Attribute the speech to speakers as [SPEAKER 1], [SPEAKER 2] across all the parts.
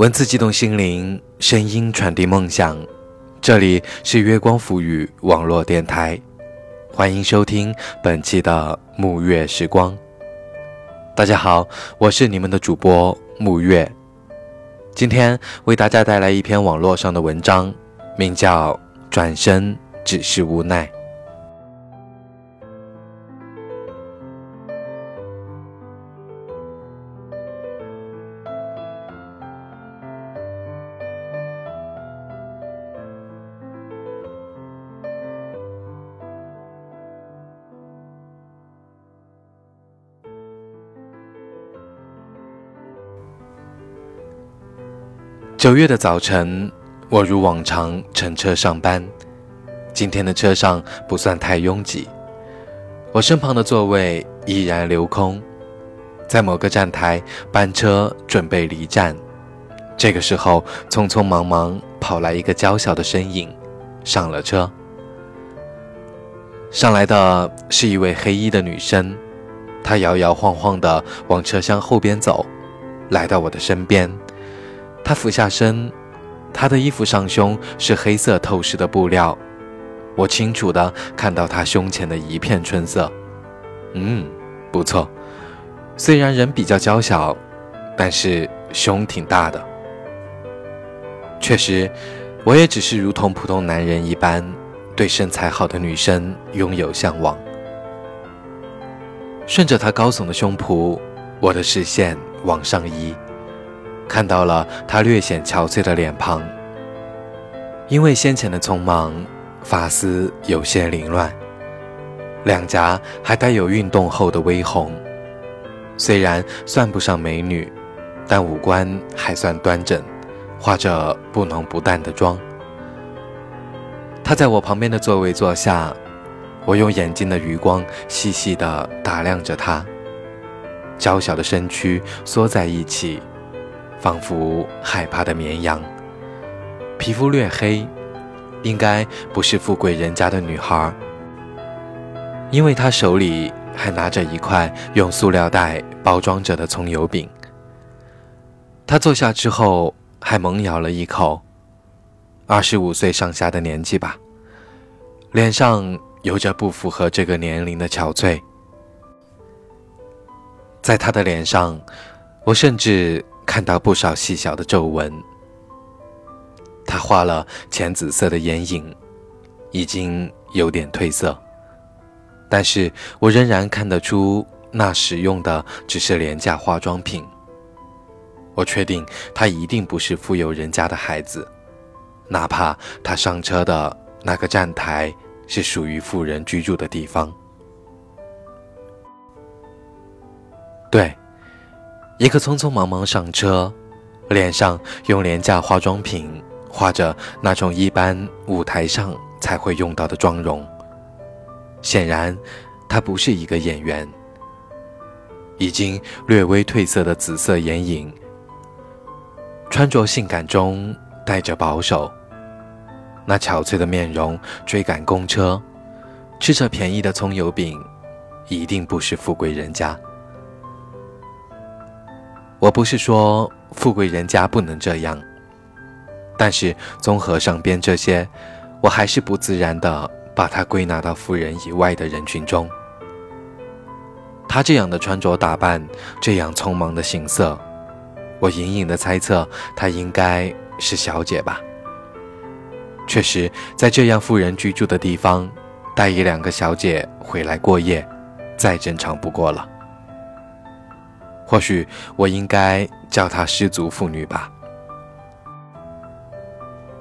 [SPEAKER 1] 文字激动心灵，声音传递梦想。这里是月光浮语网络电台，欢迎收听本期的沐月时光。大家好，我是你们的主播沐月，今天为大家带来一篇网络上的文章，名叫《转身只是无奈》。九月的早晨，我如往常乘车上班。今天的车上不算太拥挤，我身旁的座位依然留空。在某个站台，班车准备离站，这个时候，匆匆忙忙跑来一个娇小的身影，上了车。上来的是一位黑衣的女生，她摇摇晃晃地往车厢后边走，来到我的身边。他俯下身，他的衣服上胸是黑色透视的布料，我清楚的看到他胸前的一片春色。嗯，不错，虽然人比较娇小，但是胸挺大的。确实，我也只是如同普通男人一般，对身材好的女生拥有向往。顺着她高耸的胸脯，我的视线往上移。看到了他略显憔悴的脸庞，因为先前的匆忙，发丝有些凌乱，两颊还带有运动后的微红。虽然算不上美女，但五官还算端正，化着不浓不淡的妆。他在我旁边的座位坐下，我用眼睛的余光细细地打量着他，娇小的身躯缩在一起。仿佛害怕的绵羊，皮肤略黑，应该不是富贵人家的女孩，因为她手里还拿着一块用塑料袋包装着的葱油饼。她坐下之后还猛咬了一口，二十五岁上下的年纪吧，脸上有着不符合这个年龄的憔悴，在她的脸上，我甚至。看到不少细小的皱纹，他画了浅紫色的眼影，已经有点褪色，但是我仍然看得出那使用的只是廉价化妆品。我确定他一定不是富有人家的孩子，哪怕他上车的那个站台是属于富人居住的地方。对。一个匆匆忙忙上车，脸上用廉价化妆品画着那种一般舞台上才会用到的妆容。显然，他不是一个演员。已经略微褪色的紫色眼影，穿着性感中带着保守。那憔悴的面容追赶公车，吃着便宜的葱油饼，一定不是富贵人家。我不是说富贵人家不能这样，但是综合上边这些，我还是不自然的把他归纳到富人以外的人群中。他这样的穿着打扮，这样匆忙的行色，我隐隐的猜测他应该是小姐吧。确实，在这样富人居住的地方，带一两个小姐回来过夜，再正常不过了。或许我应该叫她失足妇女吧。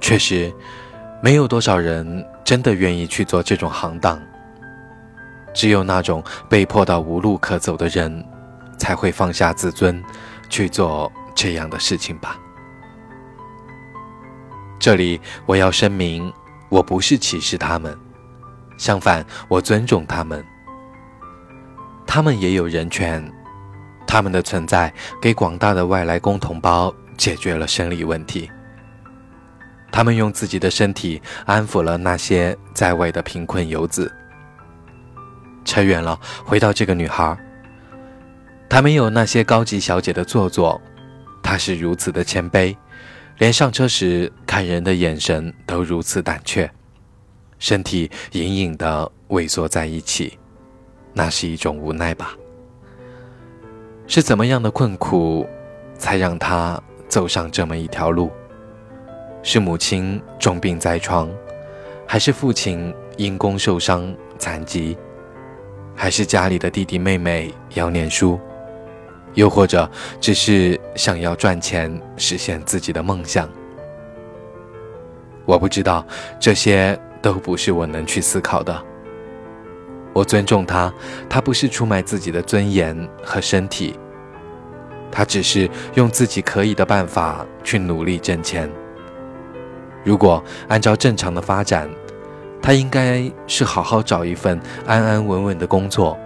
[SPEAKER 1] 确实，没有多少人真的愿意去做这种行当。只有那种被迫到无路可走的人，才会放下自尊，去做这样的事情吧。这里我要声明，我不是歧视他们，相反，我尊重他们。他们也有人权。他们的存在给广大的外来工同胞解决了生理问题。他们用自己的身体安抚了那些在外的贫困游子。扯远了，回到这个女孩，她没有那些高级小姐的做作，他是如此的谦卑，连上车时看人的眼神都如此胆怯，身体隐隐的萎缩在一起，那是一种无奈吧？是怎么样的困苦，才让他走上这么一条路？是母亲重病在床，还是父亲因公受伤残疾，还是家里的弟弟妹妹要念书？又或者只是想要赚钱实现自己的梦想，我不知道，这些都不是我能去思考的。我尊重他，他不是出卖自己的尊严和身体，他只是用自己可以的办法去努力挣钱。如果按照正常的发展，他应该是好好找一份安安稳稳的工作。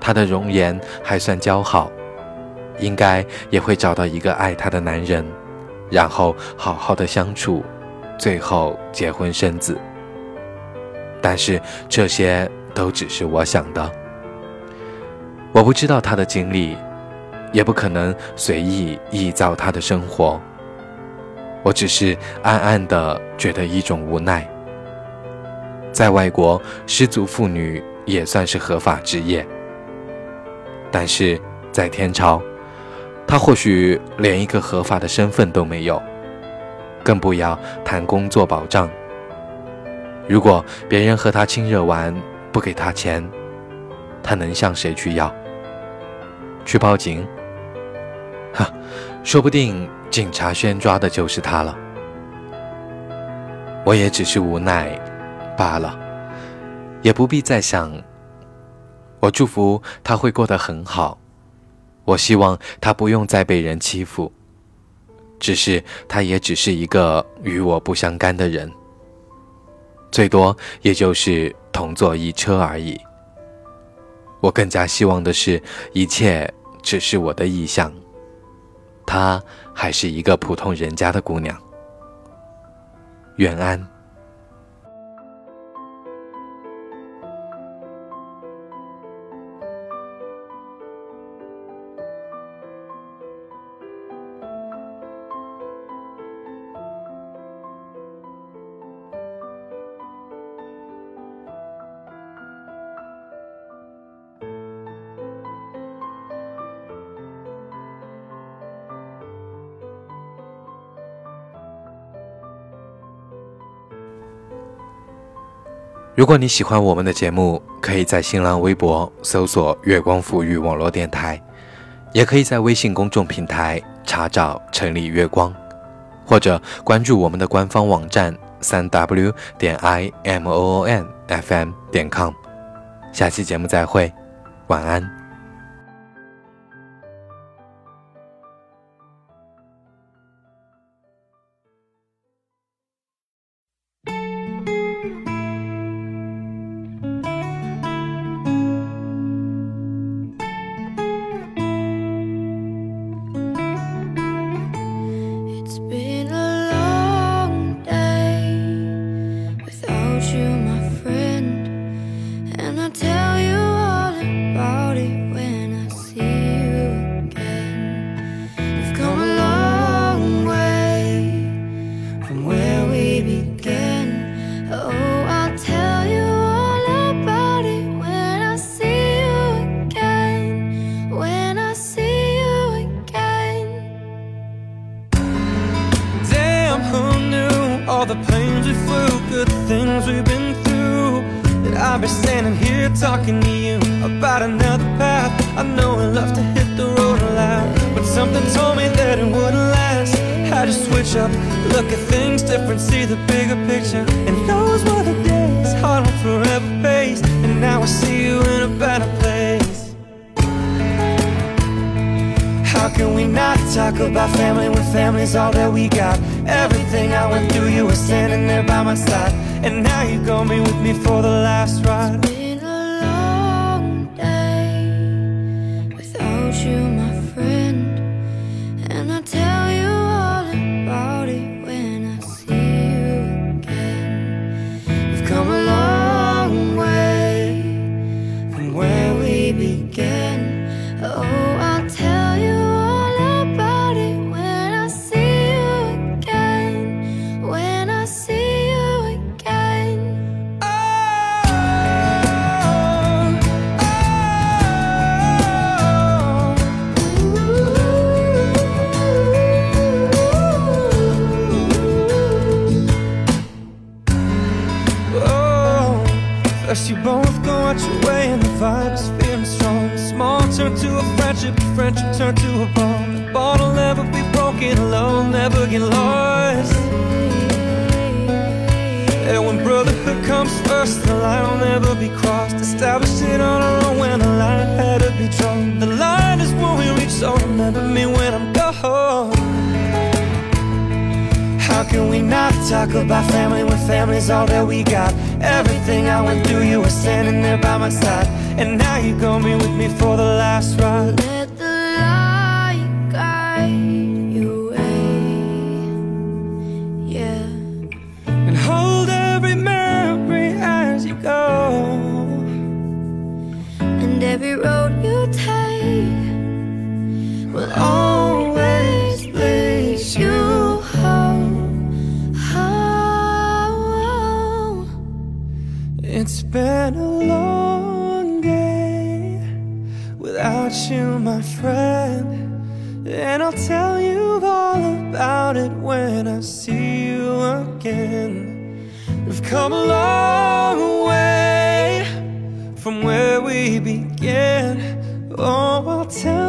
[SPEAKER 1] 他的容颜还算姣好，应该也会找到一个爱他的男人，然后好好的相处，最后结婚生子。但是这些都只是我想的，我不知道他的经历，也不可能随意臆造他的生活。我只是暗暗的觉得一种无奈，在外国失足妇女也算是合法职业。但是在天朝，他或许连一个合法的身份都没有，更不要谈工作保障。如果别人和他亲热完不给他钱，他能向谁去要？去报警？哈，说不定警察宣抓的就是他了。我也只是无奈罢了，也不必再想。我祝福他会过得很好，我希望他不用再被人欺负。只是他也只是一个与我不相干的人，最多也就是同坐一车而已。我更加希望的是，一切只是我的臆想，她还是一个普通人家的姑娘。远安。如果你喜欢我们的节目，可以在新浪微博搜索“月光抚育网络电台”，也可以在微信公众平台查找“城里月光”，或者关注我们的官方网站三 w 点 i m o o n f m 点 com。下期节目再会，晚安。
[SPEAKER 2] Oh. Had to switch up, look at things different, see the bigger picture. And those were the days, hard one forever pays. And now I see you in a better place. How can we not talk about family when family's all that we got? Everything I went through, you were standing there by my side And now you're gonna be with me for the last ride I was feeling strong. Small turn to a friendship, friendship turned to a bond. The bond'll never be broken, love never get lost. And when brotherhood comes first, the line will never be crossed. Established it on our own when the line had to be drawn. The line is when we reach, so remember me when I'm gone. How can we not talk about family when family's all that we got? Everything I went through, you were standing there by my side. And now you're gonna be with me for the last ride.
[SPEAKER 3] Let the light guide your way. Yeah.
[SPEAKER 2] And hold every memory as you go.
[SPEAKER 3] And every road
[SPEAKER 2] when I see you again. We've come a long way from where we began. Oh, I'll tell